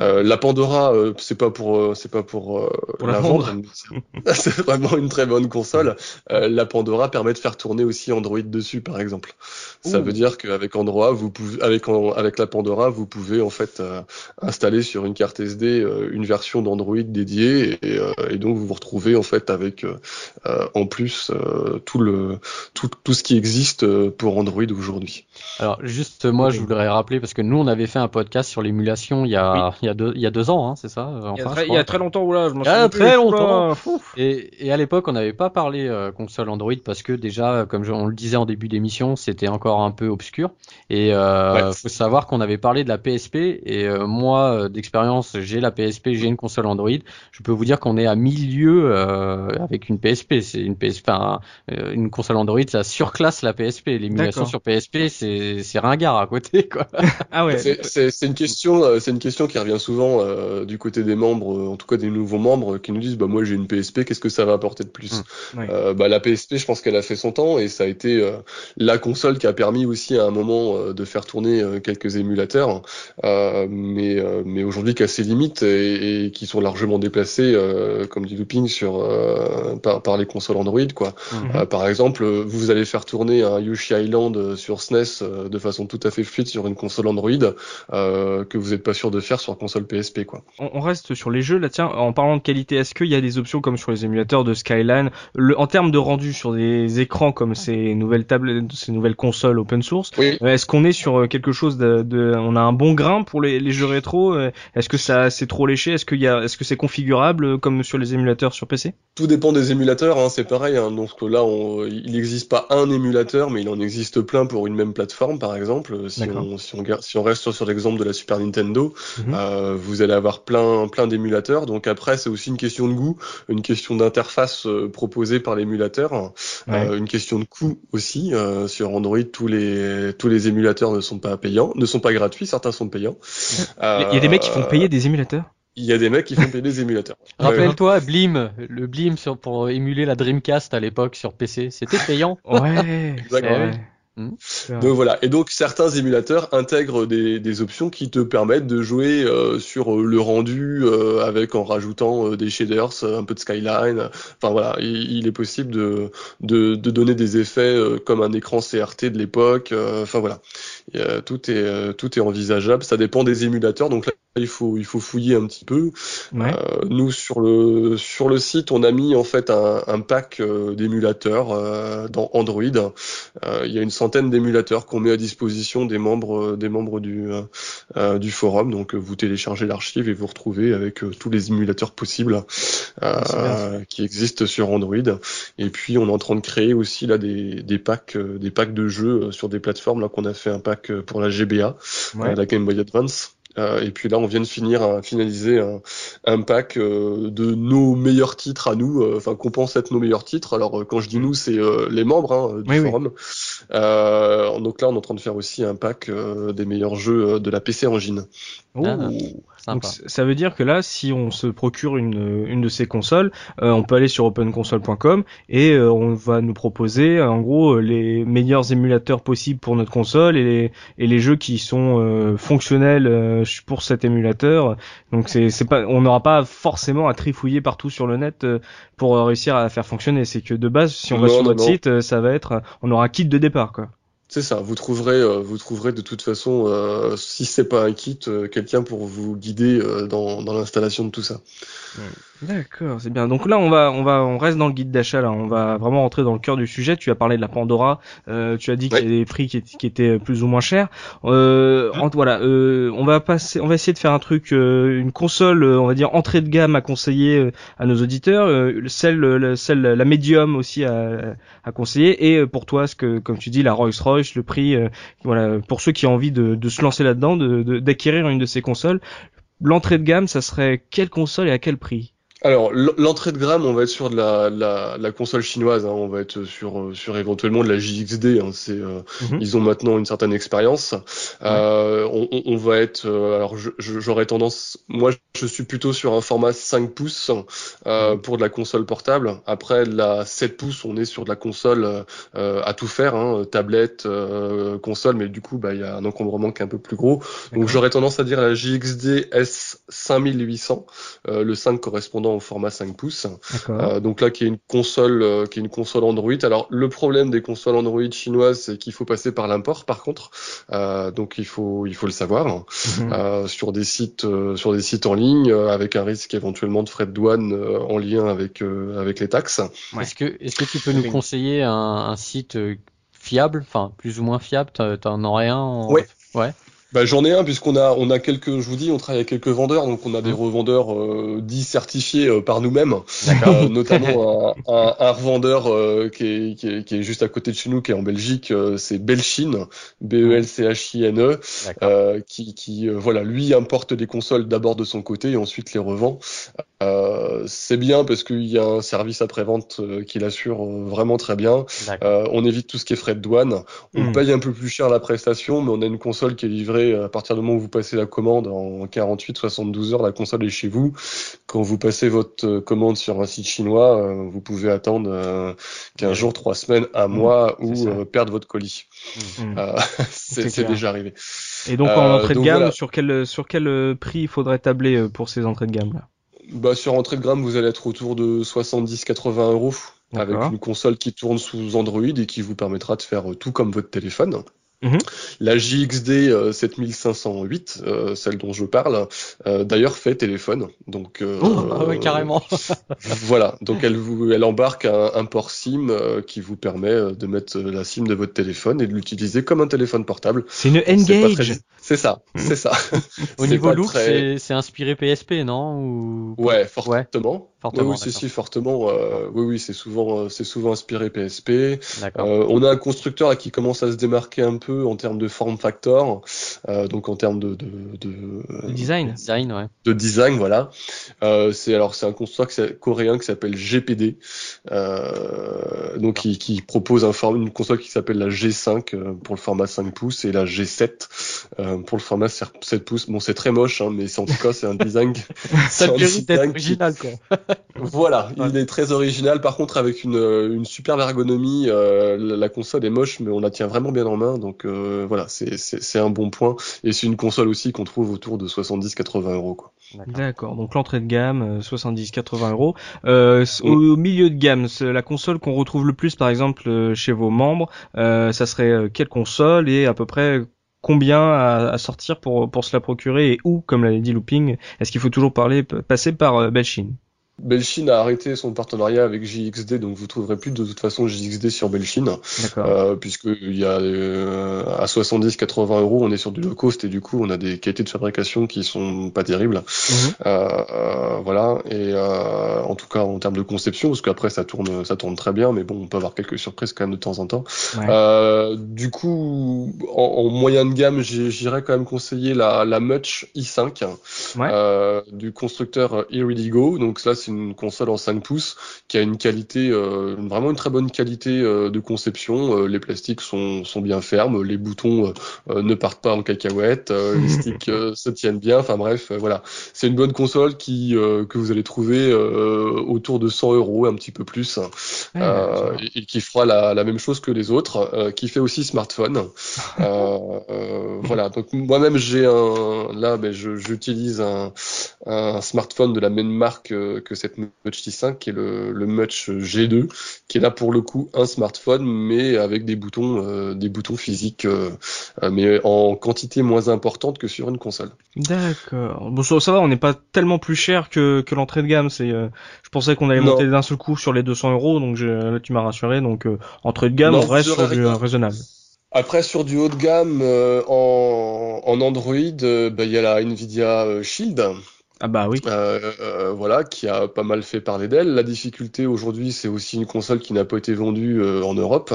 Euh, la Pandora, euh, c'est pas pour, euh, c'est pas pour, la, vendre. c'est vraiment une très bonne console. la Pandora permet de faire tourner aussi Android dessus, par exemple. Ça veut dire qu'avec Android, vous pouvez, avec avec la Pandora, vous pouvez en fait installer sur une carte SD une version d'Android dédiée et, et, donc vous vous retrouvez en fait avec en plus tout le tout, tout ce qui existe pour Android aujourd'hui. Alors juste moi, je voudrais rappeler parce que nous on avait fait un podcast sur l'émulation il y a il y a deux, il y a deux ans, hein, c'est ça enfin, il, y a très, il, y a très, longtemps, oula, je m'en souviens. très longtemps. Et, et, à l'époque, on n'avait pas parlé euh, console Android parce que déjà, comme je, on le disait en début d'émission, c'était encore un peu obscur. Et euh, faut savoir qu'on avait parlé de la PSP. Et euh, moi, euh, d'expérience, j'ai la PSP, j'ai une console Android. Je peux vous dire qu'on est à milieu euh, avec une PSP. C'est une PSP, enfin, une console Android, ça surclasse la PSP. L'émulation sur PSP, c'est c'est ringard à côté, quoi. ah ouais. C'est une question, c'est une question qui revient souvent du côté des membres, en tout cas des nouveaux membres, qui nous disent bah moi j'ai une PSP, qu'est-ce que ça va apporter de plus? Mmh, Bah la PSP, je pense qu'elle a fait son temps et ça a été la console qui a permis aussi à un moment de faire tourner quelques émulateurs, mais mais aujourd'hui qui a ses limites et, qui sont largement déplacés, comme dit Looping, sur par, par les consoles Android quoi. Mmh. par exemple, vous allez faire tourner un Yoshi Island sur SNES de façon tout à fait fluide sur une console Android euh, que vous n'êtes pas sûr de faire sur console PSP quoi. On, reste sur les jeux là tiens en parlant de qualité est-ce qu'il y a des options comme sur les émulateurs de Skyline le, en termes de rendu sur des écrans comme ces nouvelles tables ces nouvelles consoles open source euh, est-ce qu'on est sur euh, quelque chose de, de, on a un bon grain pour les, les jeux rétro est-ce que ça c'est trop léché est-ce qu'il y a est-ce que c'est configurable comme sur les émulateurs sur PC Tout dépend des émulateurs hein, c'est pareil hein, donc là on, il n'existe pas un émulateur mais il en existe plein pour une même plateforme par exemple si on, si on, si on reste sur, l'exemple de la Super Nintendo, mhm. euh, vous allez avoir plein, plein d'émulateurs. Donc après, c'est aussi une question de goût, une question d'interface euh, proposée par l'émulateur, euh, une question de coût aussi. sur Android, tous les, tous les émulateurs ne sont pas payants, ne sont pas gratuits, certains sont payants. Il y a des mecs qui font payer des émulateurs? il y a des mecs qui font payer des émulateurs. Rappelle-toi, Blim, le Blim sur, pour émuler la Dreamcast à l'époque sur PC, c'était payant. ouais, Hmm. Donc voilà. Et donc certains émulateurs intègrent des, des options qui te permettent de jouer euh, sur euh, le rendu euh, avec en rajoutant des shaders, un peu de skyline. Enfin voilà, il, est possible de, de, de, donner des effets comme un écran CRT de l'époque. Enfin voilà, tout est tout est envisageable. Ça dépend des émulateurs. Donc là, il faut il faut fouiller un petit peu. Euh, nous sur le sur le site, on a mis en fait un, un pack euh, d'émulateurs euh, dans Android. il y a une centaine d'émulateurs qu'on met à disposition des membres des membres du du forum. Donc vous téléchargez l'archive et vous retrouvez avec tous les émulateurs possibles qui existent sur Android. Et puis on est en train de créer aussi là des des packs des packs de jeux sur des plateformes là qu'on a fait un pack pour la GBA, la Game Boy Advance. Euh, et puis là, on vient de finir, à finaliser un, un pack euh, de nos meilleurs titres à nous, euh, enfin qu'on pense être nos meilleurs titres. Alors quand je dis nous, c'est les membres hein, du forum. donc là, on est en train de faire aussi un pack des meilleurs jeux de la PC Engine. Ah, donc, ça veut dire que là, si on se procure une, une de ces consoles, euh, on peut aller sur openconsole.com et euh, on va nous proposer en gros les meilleurs émulateurs possibles pour notre console et les, et les jeux qui sont euh, fonctionnels pour cet émulateur. Donc c'est c'est pas, on n'aura pas forcément à trifouiller partout sur le net pour réussir à faire fonctionner. C'est que de base, si on va sur notre site, ça va être, on aura un kit de départ quoi. C'est ça, vous trouverez, euh, vous trouverez de toute façon, euh, si c'est pas un kit, euh, quelqu'un pour vous guider dans, dans l'installation de tout ça. D'accord, c'est bien. Donc là, on va, on va, on reste dans le guide d'achat. Là, on va vraiment rentrer dans le cœur du sujet. Tu as parlé de la Pandora. Euh, tu as dit qu'il y a des prix qui, qui, étaient plus ou moins chers. Euh, voilà, euh, on va passer, on va essayer de faire un truc, euh, une console, euh, on va dire entrée de gamme à conseiller euh, à nos auditeurs, celle, celle, la médium aussi à, à conseiller. Et pour toi, ce que, comme tu dis, la Rolls Royce, le prix, voilà, pour ceux qui ont envie de, se lancer là-dedans, de, d'acquérir une de ces consoles. L'entrée de gamme, ça serait quelle console et à quel prix? Alors l'entrée de gamme, on va être sur de la, la, la console chinoise, hein. on va être sur euh, sur éventuellement de la JXD. Hein. c'est euh, mhm. ils ont maintenant une certaine expérience. Euh, on, on, va être euh, alors j'aurais tendance, moi je suis plutôt sur un format 5 pouces euh, mhm. pour de la console portable. Après la 7 pouces, on est sur de la console à tout faire, hein, tablette, console, mais du coup bah il y a un encombrement qui est un peu plus gros. Donc j'aurais tendance à dire la JXD S5800, le 5 correspondant au format 5 pouces. Euh, donc là, qui est une console, euh, qui est une console Android. Alors le problème des consoles Android chinoises, c'est qu'il faut passer par l'import. Par contre, euh, donc il faut, il faut le savoir mhm. sur des sites, sur des sites en ligne, avec un risque éventuellement de frais de douane en lien avec avec les taxes. Est-ce que, est-ce que tu peux nous conseiller un, un site fiable, enfin plus ou moins fiable? T'en aurais un en... Ouais. Ouais. Bah, j'en ai un puisqu'on a on a quelques je vous dis on travaille avec quelques vendeurs donc on a des mmh. revendeurs euh, dits certifiés euh, par nous-mêmes. Euh, notamment un, un, un revendeur euh, qui, est, qui, est, qui, est, juste à côté de chez nous qui est en Belgique c'est Belchine B E L C H I N E qui, qui voilà lui importe des consoles d'abord de son côté et ensuite les revend. C'est bien parce qu'il y a un service après vente qui l'assure vraiment très bien. On évite tout ce qui est frais de douane. On mmh. paye un peu plus cher la prestation mais on a une console qui est livrée livrée à partir du moment où vous passez la commande en 48-72 heures. La console est chez vous. Quand vous passez votre commande sur un site chinois, vous pouvez attendre 15 jours, 3 semaines, un mmh. mois ou perdre votre colis. Mmh. c'est déjà arrivé. Et donc en entrée de gamme, sur quel sur quel prix il faudrait tabler pour ces entrées de gamme là? Bah, sur entrée de gamme, vous allez être autour de 70-80 euros avec une console qui tourne sous Android et qui vous permettra de faire tout comme votre téléphone. Mhm. La JXD 7508, euh, euh, celle dont je parle, euh, d'ailleurs fait téléphone. Donc, oh, ah ouais, carrément. voilà, donc elle, vous, elle embarque un, port SIM qui vous permet de mettre la SIM de votre téléphone et de l'utiliser comme un téléphone portable. C'est une Engage. C'est ça, c'est ça. Au niveau look, c'est inspiré PSP, non? Ou... Ouais, fortement. Fortement, oui, oui si, fortement. Euh, oui, oui, c'est souvent, euh, c'est souvent inspiré PSP. Euh, on a un constructeur qui commence à se démarquer un peu en termes de form factor, euh, donc en termes de, de, de design, design, ouais. De design, voilà. Euh, c'est alors c'est un constructeur coréen qui s'appelle GPD, donc qui, qui, propose un form, une console qui s'appelle la G5 pour le format 5 pouces et la G7 pour le format 7 pouces. Bon, c'est très moche, hein, mais en tout cas, c'est un design. Ça mérite d'être original, quoi voilà, il est très original. Par contre, avec une, une superbe ergonomie, euh, la, console est moche, mais on la tient vraiment bien en main. Donc euh, voilà, c'est un bon point. Et c'est une console aussi qu'on trouve autour de 70-80 euros. D'accord. Donc l'entrée de gamme, 70-80 euh, euros. Euh, au, milieu de gamme, la console qu'on retrouve le plus, par exemple, chez vos membres, ça serait quelle console et à peu près combien à, à, sortir pour, pour se la procurer et où, comme l'a dit Looping, est-ce qu'il faut toujours parler, passer par Belchine? Belchin a arrêté son partenariat avec JXD, donc vous trouverez plus de toute façon JXD sur Belchin, euh, puisque il y a euh, à 70-80 euros, on est sur du low cost et du coup on a des qualités de fabrication qui sont pas terribles. Mhm. Euh, euh, voilà, et euh, en tout cas en termes de conception, parce qu'après ça tourne, ça tourne très bien, mais bon, on peut avoir quelques surprises quand même de temps en temps. du coup, en, en, moyen de gamme, j'irais quand même conseiller la, la Much i5 du constructeur Iridigo. Donc là, c'est une console en 5 pouces qui a une qualité, euh, vraiment une très bonne qualité euh, de conception. Euh, les plastiques sont, sont bien fermes, les boutons ne partent pas en cacahuète, les sticks se tiennent bien. Enfin bref, voilà, c'est une bonne console qui que vous allez trouver autour de 100 euros, un petit peu plus, et, qui fera la, la, même chose que les autres, qui fait aussi smartphone. voilà, donc moi-même j'ai un, là, ben, j'utilise un, un smartphone de la même marque que cette Much T5 qui est le, le Much G2 qui est là pour le coup un smartphone mais avec des boutons euh, des boutons physiques euh, euh, mais en quantité moins importante que sur une console. D'accord. Bon ça, va, on n'est pas tellement plus cher que, que l'entrée de gamme. C'est je pensais qu'on allait monter d'un seul coup sur les 200 euros donc là tu m'as rassuré donc entrée de gamme on reste sur du raisonnable. Après, sur du haut de gamme, en, en, Android, bah, il y a la Nvidia Shield, ah bah oui. Euh, euh, voilà, qui a pas mal fait parler d'elle. La difficulté aujourd'hui, c'est aussi une console qui n'a pas été vendue euh, en Europe.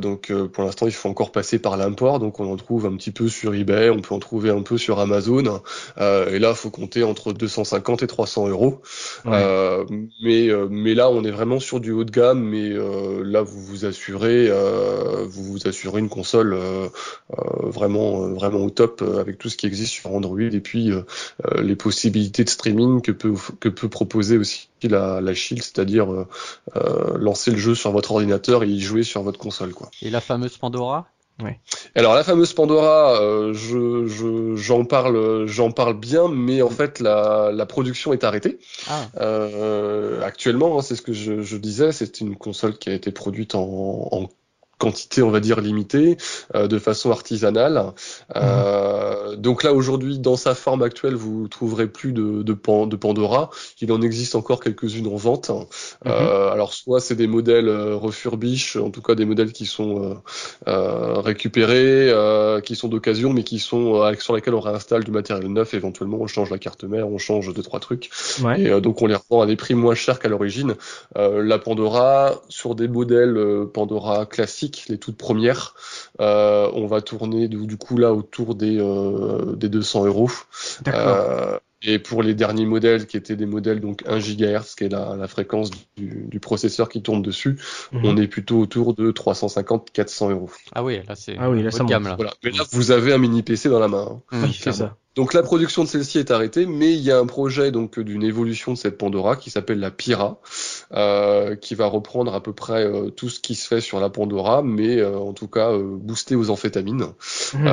Donc pour l'instant, il faut encore passer par l'import. Donc on en trouve un petit peu sur eBay, on peut en trouver un peu sur Amazon. et là, faut compter entre 250 et 300 euros. mais mais là, on est vraiment sur du haut de gamme. Mais là, vous vous assurez, vous vous assurez une console vraiment vraiment au top avec tout ce qui existe sur Android. Et puis les possibilités de streaming que peut, que peut proposer aussi la, la Shield, c'est-à-dire euh, euh, lancer le jeu sur votre ordinateur et y jouer sur votre console. Quoi. Et la fameuse Pandora? Ouais. Alors la fameuse Pandora, je, je, j'en parle, j'en parle bien, mais en fait la, la production est arrêtée. Ah. Euh, actuellement, hein, c'est ce que je, je disais, c'est une console qui a été produite en, en quantité, on va dire, limitée, euh, de façon artisanale. Euh, donc là, aujourd'hui, dans sa forme actuelle, vous trouverez plus de, de, de Pandora. Il en existe encore quelques-unes en vente. Euh, mhm. alors, soit c'est des modèles refurbish, en tout cas des modèles qui sont récupérés, qui sont d'occasion, mais qui sont sur lesquels on réinstalle du matériel neuf. Éventuellement, on change la carte mère, on change deux trois trucs. Et donc, on les revend à des prix moins chers qu'à l'origine. la Pandora, sur des modèles Pandora classiques, les toutes premières, euh, on va tourner du, coup là autour des, euh, des 200 euros. Euh, Et pour les derniers modèles qui étaient des modèles donc 1 GHz, qui est la, fréquence du, processeur qui tourne dessus, mhm. on est plutôt autour de 350-400 euros. Ah oui, là c'est ah oui, là, ça gamme. Là. Voilà. Mais là, vous avez un mini PC dans la main. Hein. Oui, c'est ça. Donc la production de celle-ci est arrêtée, mais il y a un projet donc d'une évolution de cette Pandora qui s'appelle la Pira, euh, qui va reprendre à peu près euh, tout ce qui se fait sur la Pandora, mais euh, en tout cas euh, booster aux amphétamines. Mmh.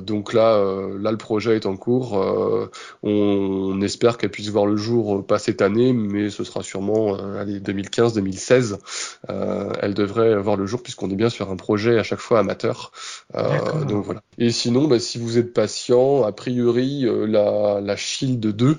donc là, là le projet est en cours. On, on, espère qu'elle puisse voir le jour pas cette année, mais ce sera sûrement allez 2015-2016. elle devrait voir le jour puisqu'on est bien sur un projet à chaque fois amateur. donc voilà. Et sinon, bah, si vous êtes patient, après priori, euh, la, la Shield 2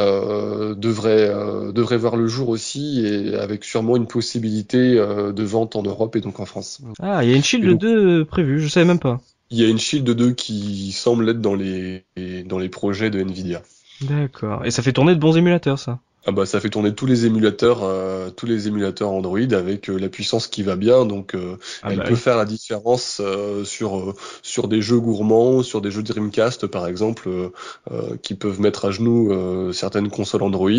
euh, devrait, euh, devrait voir le jour aussi, et avec sûrement une possibilité de vente en Europe et donc en France. Ah, il y a une Shield 2 prévue, je savais même pas. Il y a une Shield 2 qui semble être dans les, dans les projets de Nvidia. D'accord. Et ça fait tourner de bons émulateurs, ça ah bah ça fait tourner tous les émulateurs, euh, tous les émulateurs Android avec euh, la puissance qui va bien, donc euh, ah elle bah peut faire la différence sur sur des jeux gourmands, sur des jeux Dreamcast par exemple, qui peuvent mettre à genoux certaines consoles Android.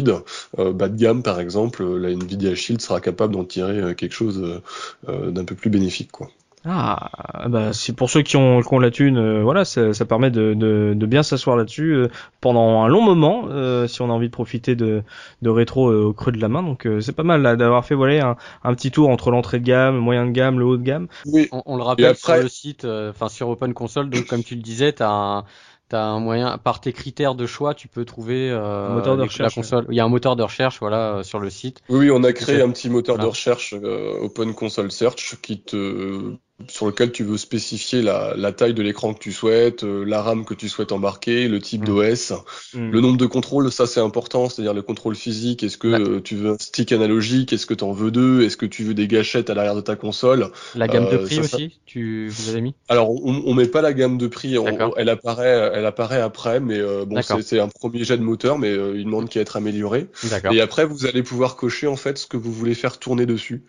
bas de gamme par exemple, la Nvidia Shield sera capable d'en tirer quelque chose d'un peu plus bénéfique quoi. Ah, bah c'est pour ceux qui ont, qui ont la thune, euh, voilà, ça, ça, permet de, de, de bien s'asseoir là-dessus euh, pendant un long moment, euh, si on a envie de profiter de, de rétro au creux de la main. Donc c'est pas mal d'avoir fait voilà un, un, petit tour entre l'entrée de gamme, le moyen de gamme, le haut de gamme. Oui. On, le rappelle sur le site, enfin sur Open Console. Donc comme tu le disais, t'as un T'as un moyen, par tes critères de choix, tu peux trouver euh, moteur de recherche, la console. Il y a un moteur de recherche, voilà, sur le site. Oui, on a créé un petit moteur de recherche Open Console Search qui te sur lequel tu veux spécifier la, la taille de l'écran que tu souhaites, euh, la RAM que tu souhaites embarquer, le type mm. d'OS, mm. le nombre de contrôles, ça c'est important, c'est-à-dire le contrôle physique. Est-ce que euh, tu veux un stick analogique? Est-ce que tu en veux deux? Est-ce que tu veux des gâchettes à l'arrière de ta console? La gamme de euh, prix aussi, tu vous avez mis? Alors on, on met pas la gamme de prix, elle apparaît, elle apparaît après, mais bon c'est un premier jet de moteur, mais il demande qu'à être amélioré. Et après vous allez pouvoir cocher en fait ce que vous voulez faire tourner dessus,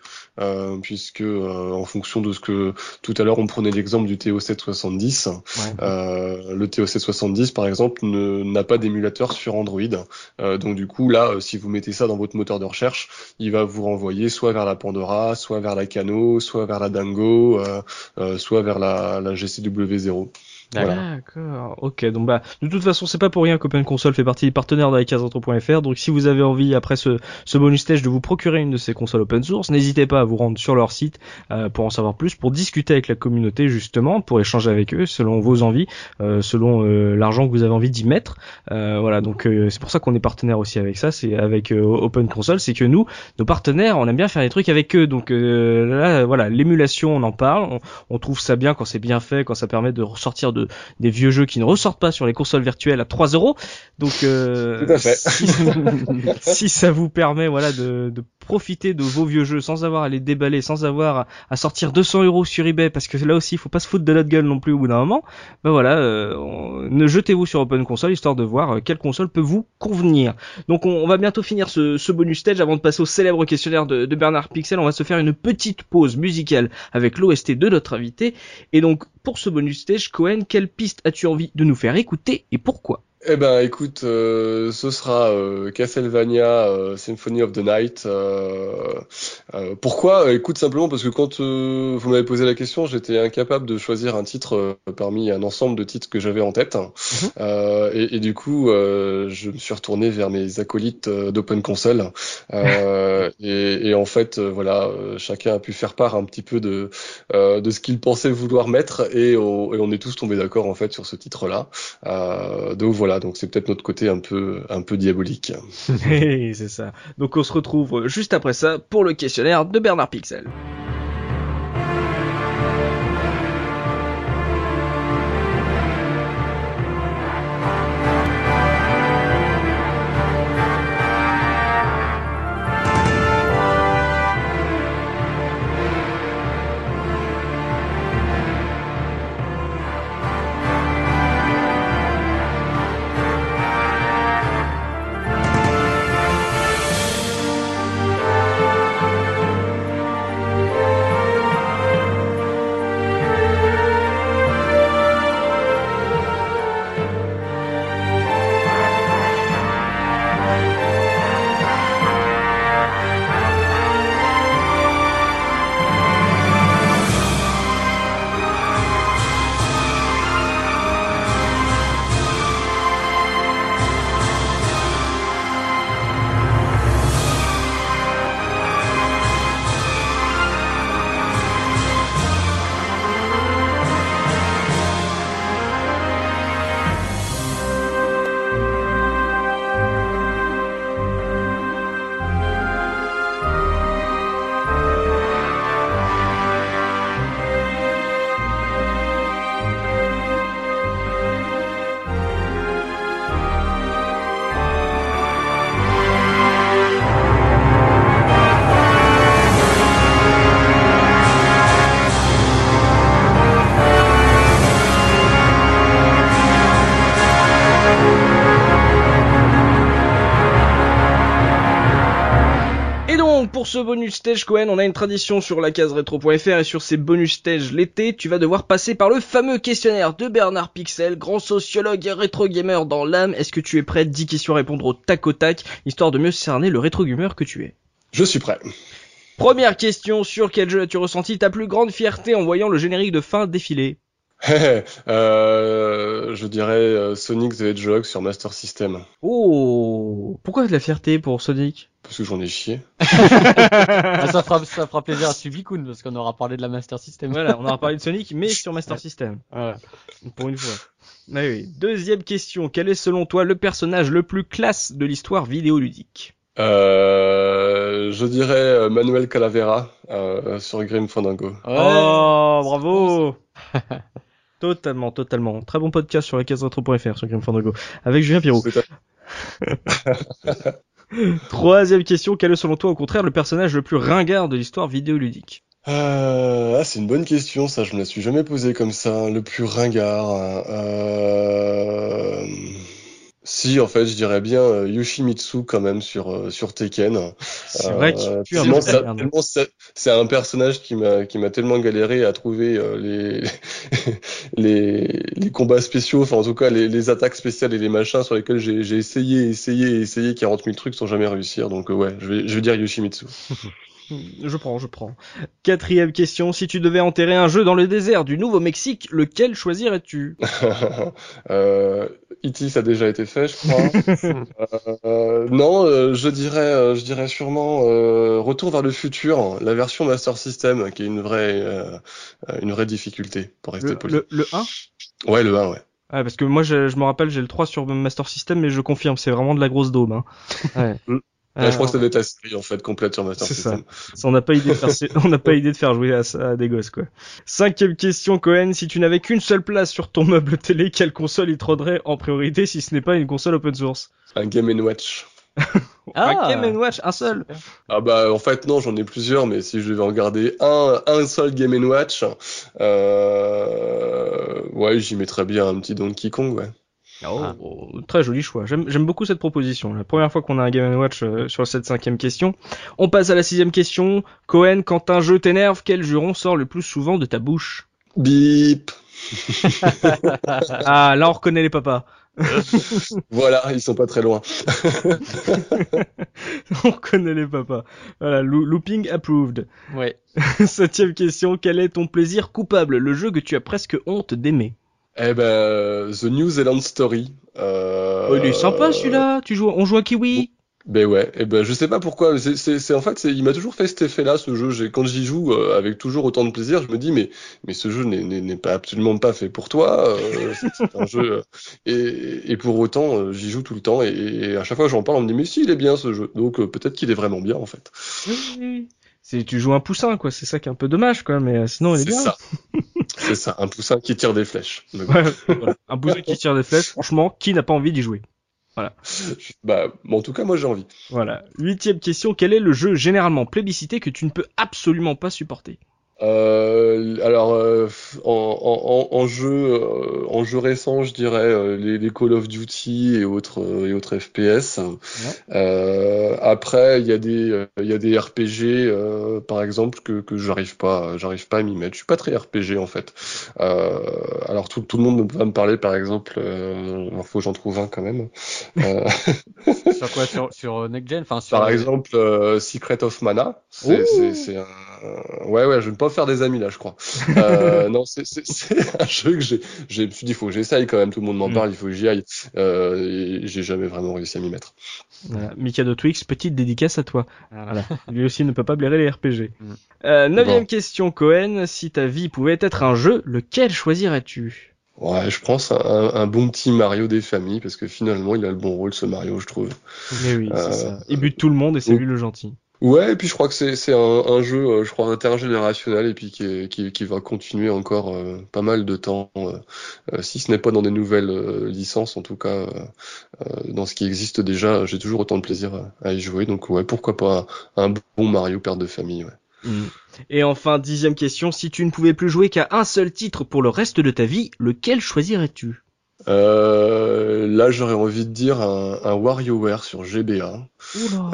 puisque en fonction de ce que tout à l'heure, on prenait l'exemple du TO770. Euh, le TO770, par exemple, n'a pas d'émulateur sur Android. Euh, donc du coup, là, euh, si vous mettez ça dans votre moteur de recherche, il va vous renvoyer soit vers la Pandora, soit vers la Kano, soit vers la Dango, soit vers la, la GCW0. D'accord. Ok. Donc bah de toute façon c'est pas pour rien qu'Open Console fait partie des partenaires d'I15Retro.fr. Donc si vous avez envie après ce, ce bonus stage de vous procurer une de ces consoles open source, n'hésitez pas à vous rendre sur leur site euh, pour en savoir plus, pour discuter avec la communauté justement, pour échanger avec eux selon vos envies, euh, selon euh, l'argent que vous avez envie d'y mettre. voilà. Donc c'est pour ça qu'on est partenaire aussi avec ça, c'est avec Open Console, c'est que nous, nos partenaires, on aime bien faire des trucs avec eux. Donc là voilà, l'émulation, on en parle, on, on trouve ça bien quand c'est bien fait, quand ça permet de ressortir de des vieux jeux qui ne ressortent pas sur les consoles virtuelles à 3 euros. Donc, euh, si, ça vous permet, voilà, de, de, profiter de vos vieux jeux sans avoir à les déballer, sans avoir à, sortir 200 euros sur eBay, parce que là aussi, il faut pas se foutre de notre gueule non plus au bout d'un moment. Ben voilà, euh, ne jetez-vous sur Open Console histoire de voir euh, quelle console peut vous convenir. Donc, on, va bientôt finir ce, ce, bonus stage avant de passer au célèbre questionnaire de, de Bernard Pixel. On va se faire une petite pause musicale avec l'OST de notre invité. Et donc, pour ce bonus stage, Cohen, quelle piste as-tu envie de nous faire écouter et pourquoi? Eh ben, écoute, euh, ce sera euh, Castlevania euh, Symphony of the Night. pourquoi? Écoute, simplement parce que quand vous m'avez posé la question, j'étais incapable de choisir un titre parmi un ensemble de titres que j'avais en tête. Mhm. Et, et, du coup, je me suis retourné vers mes acolytes d'Open Console. et, et, en fait, voilà, chacun a pu faire part un petit peu de de ce qu'il pensait vouloir mettre, et on, et on est tous tombés d'accord en fait sur ce titre-là. donc voilà donc c'est peut-être notre côté un peu, un peu diabolique. c'est ça. Donc on se retrouve juste après ça pour le questionnaire de Bernard Pixel. Ce bonus stage Cohen, on a une tradition sur la case rétro.fr et sur ces bonus stage l'été, tu vas devoir passer par le fameux questionnaire de Bernard Pixel, grand sociologue et rétro gamer dans l'âme. Est-ce que tu es prêt? 10 questions à répondre au tac au tac, histoire de mieux cerner le rétro gamer que tu es. Je suis prêt. Première question, sur quel jeu as-tu ressenti ta plus grande fierté en voyant le générique de fin défiler? euh, je dirais euh, Sonic the Hedgehog sur Master System. Oh, pourquoi de la fierté pour Sonic? Parce que j'en ai chié. Ah, ça, fera, ça fera plaisir à Subikun parce qu'on aura parlé de la Master System. Voilà, on aura parlé de Sonic mais sur Master System. Voilà. Pour une fois. Ah oui. Deuxième question, quel est selon toi le personnage le plus classe de l'histoire vidéoludique? Euh, je dirais Manuel Calavera euh, sur Grim Fandango. Oh, bravo Totalement, totalement. Très bon podcast sur la case retro.fr sur Grim Fandango avec Julien Pirou. Troisième question, quel est selon toi au contraire le personnage le plus ringard de l'histoire vidéoludique euh, ah, c'est une bonne question, ça, je me la suis jamais posée comme ça. Le plus ringard. Euh... Si, en fait, je dirais bien euh, Yoshimitsu quand même sur euh, sur Tekken. C'est vrai que euh, c'est un personnage qui m'a qui m'a tellement galéré à trouver euh, les, les les combats spéciaux, enfin en tout cas les, les attaques spéciales et les machins sur lesquels j'ai j'ai essayé essayé essayé 40 000 trucs sans jamais réussir. Donc ouais, je vais je vais dire Yoshimitsu. Je prends, je prends. Quatrième question, si tu devais enterrer un jeu dans le désert du Nouveau-Mexique, lequel choisirais-tu? Euh, E.T. ça a déjà été fait, je crois. euh, non, euh, je dirais, euh, je dirais sûrement euh, Retour vers le futur, la version Master System, qui est une vraie, une vraie difficulté pour rester le, poli. Le, le 1 Ouais, le 1, ouais. Ouais, parce que moi, je, je me rappelle, j'ai le 3 sur Master System, mais je confirme, c'est vraiment de la grosse daube. Hein. Ouais. Ouais, je crois que ça doit être la série en fait complète sur Master C'est System. ça. On n'a pas idée de faire, on n'a pas idée de faire jouer à, à, des gosses quoi. Cinquième question Cohen, si tu n'avais qu'une seule place sur ton meuble télé, quelle console il trônerait en priorité si ce n'est pas une console open source? Un Game Watch. ah. Un Game Watch, un seul. Ah bah en fait non, j'en ai plusieurs, mais si je devais en garder un, un seul Game Watch, euh... ouais, j'y mettrais bien un petit Donkey Kong, ouais. Oh, ah. très joli choix. J'aime beaucoup cette proposition. La première fois qu'on a un Game Watch euh, sur cette cinquième question. On passe à la sixième question. Cohen, quand un jeu t'énerve, quel juron sort le plus souvent de ta bouche? Bip. ah, là on reconnaît les papas. voilà, ils sont pas très loin. on reconnaît les papas. Voilà, looping approved. Ouais. Septième question. Quel est ton plaisir coupable? Le jeu que tu as presque honte d'aimer? Eh ben, The New Zealand Story. Euh... Oh, il est sympa celui-là. Tu joues, on joue à Kiwi. Ben ouais, et ben je sais pas pourquoi, c'est en fait, il m'a toujours fait cet effet-là, ce jeu. Quand j'y joue euh, avec toujours autant de plaisir, je me dis mais mais ce jeu n'est pas absolument pas fait pour toi. Euh, c'est un jeu euh, et, et pour autant euh, j'y joue tout le temps et, et, à chaque fois que j'en parle, on me dit mais si il est bien ce jeu. Donc euh, peut-être qu'il est vraiment bien en fait. Oui, c'est tu joues un poussin quoi, c'est ça qui est un peu dommage quoi, mais sinon il est, bien. Ça. c'est ça, un poussin qui tire des flèches. Ouais, voilà. Un poussin qui tire des flèches, franchement, qui n'a pas envie d'y jouer? Voilà. Bah, en tout cas, moi j'ai envie. Voilà. Huitième question, quel est le jeu généralement plébiscité que tu ne peux absolument pas supporter? Euh, alors euh, en, en, en, jeu euh, en jeu récent, je dirais euh, les, les, Call of Duty et autres et autres FPS. Ouais. après, il y a des il y a des RPG par exemple que que j'arrive pas j'arrive pas à m'y mettre. Je suis pas très RPG en fait. alors tout, tout le monde va me parler par exemple. Euh, il faut que j'en trouve un quand même. sur quoi? Sur sur Next Gen? Enfin sur Par exemple Secret of Mana. C'est un ouais ouais je ne pas faire des amis là, je crois. Euh, non, c'est un jeu que j'ai, je me suis dit, il faut que j'essaye quand même. Tout le monde m'en parle, il faut que j'y aille. Euh, j'ai jamais vraiment réussi à m'y mettre. Voilà. Mikado Twix, petite dédicace à toi. Voilà. Lui aussi ne peut pas blairer les RPG. Mm. Euh, neuvième bon. question, Cohen. Si ta vie pouvait être un jeu, lequel choisirais-tu? Ouais, je pense un, un, bon petit Mario des familles parce que finalement il a le bon rôle ce Mario, je trouve. Mais oui, c'est ça. Il bute tout le monde et c'est lui le gentil. Ouais, et puis je crois que c'est c'est un, un, jeu, euh, je crois intergénérationnel et puis qui, est, qui, qui va continuer encore euh, pas mal de temps, euh, euh si ce n'est pas dans des nouvelles euh, licences, en tout cas dans ce qui existe déjà. J'ai toujours autant de plaisir à, à, y jouer, donc ouais, pourquoi pas un, bon Mario père de famille. Ouais. Mmh. Et enfin, dixième question, si tu ne pouvais plus jouer qu'à un seul titre pour le reste de ta vie, lequel choisirais-tu? Là, j'aurais envie de dire un, un WarioWare sur GBA. Oula.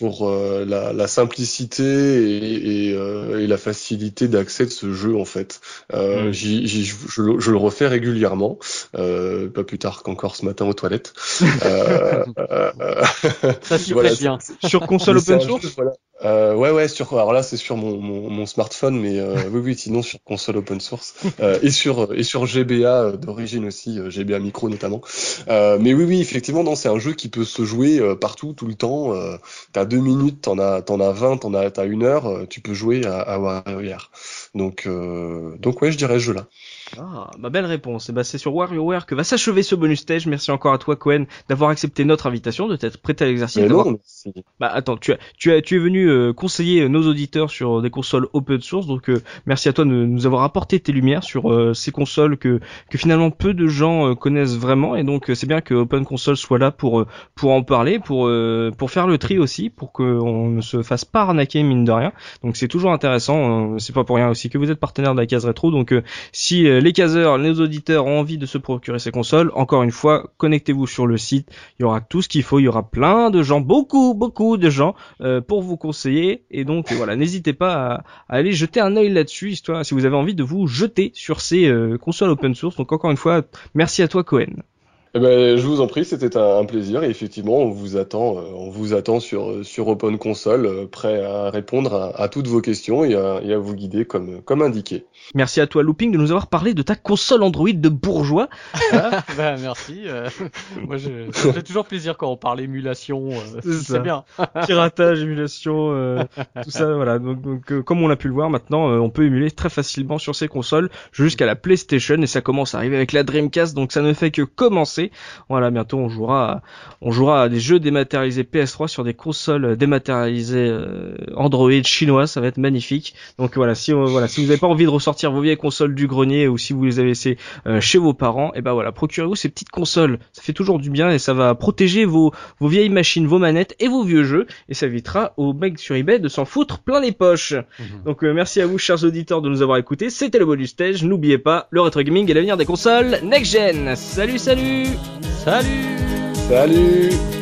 Pour euh, la, la, simplicité et, et, euh, et la facilité d'accès de ce jeu en fait. Euh, mm. j j je, je, le refais régulièrement, euh, pas plus tard qu'encore ce matin aux toilettes. euh, Ça s'y voilà, bien. Sur console open source. voilà. Euh, ouais, ouais, sur, alors là, c'est sur mon, mon, mon, smartphone, mais euh, oui, oui, sinon sur console open source euh, et sur et sur GBA euh, d'origine aussi, euh, GBA micro notamment. mais oui, oui, effectivement, non, c'est un jeu qui peut se jouer partout, tout le temps. t'as deux minutes, t'en as, t'en as vingt, t'en as, t'as une heure, tu peux jouer à, à WarioWare. Donc, donc ouais, je dirais ce jeu-là. Ah, ma belle réponse. Eh ben, c'est sur WarioWare que va s'achever ce bonus stage. Merci encore à toi, Cohen, d'avoir accepté notre invitation, de t'être prêté à l'exercice. Bah, attends, tu as, tu as, tu es venu euh, conseiller nos auditeurs sur des consoles open source, donc euh, merci à toi de nous avoir apporté tes lumières sur euh, ces consoles que, que finalement peu de gens connaissent vraiment, et donc c'est bien que Open Console soit là pour pour en parler, pour pour faire le tri aussi, pour qu'on ne se fasse pas arnaquer mine de rien. Donc c'est toujours intéressant. c'est pas pour rien aussi que vous êtes partenaire de la case rétro, donc si les caseurs, les auditeurs ont envie de se procurer ces consoles, encore une fois, connectez-vous sur le site. Il y aura tout ce qu'il faut. Il y aura plein de gens, beaucoup, beaucoup de gens euh, pour vous conseiller. Et donc voilà, n'hésitez pas à, aller jeter un œil là-dessus, histoire si vous avez envie de vous jeter sur ces euh, consoles open source. Donc encore une fois, merci à toi Cohen. Eh ben, je vous en prie, c'était un, plaisir et effectivement, on vous attend, euh, on vous attend sur sur Open Console, euh, prêt à répondre à, toutes vos questions et à, et à, vous guider comme comme indiqué. Merci à toi Looping de nous avoir parlé de ta console Android de bourgeois. Ah, bah, merci. Euh, moi, je, ça fait toujours plaisir quand on parle émulation. c'est bien. Piratage, émulation, tout ça, voilà. Donc, donc comme on l'a pu le voir, maintenant, on peut émuler très facilement sur ces consoles jusqu'à la PlayStation et ça commence à arriver avec la Dreamcast, donc ça ne fait que commencer voilà, bientôt on jouera, on jouera à des jeux dématérialisés PS3 sur des consoles dématérialisées euh, Android chinoises, ça va être magnifique. Donc voilà, si euh, voilà, si vous n'avez pas envie de ressortir vos vieilles consoles du grenier ou si vous les avez laissées euh, chez vos parents, et eh ben voilà, procurez-vous ces petites consoles. Ça fait toujours du bien et ça va protéger vos vos vieilles machines, vos manettes et vos vieux jeux et ça évitera aux mecs sur eBay de s'en foutre plein les poches. Mhm. Donc merci à vous chers auditeurs de nous avoir écoutés. C'était le bonus stage. N'oubliez pas, le rétro gaming est l'avenir des consoles next gen. Salut salut. Salut. Salut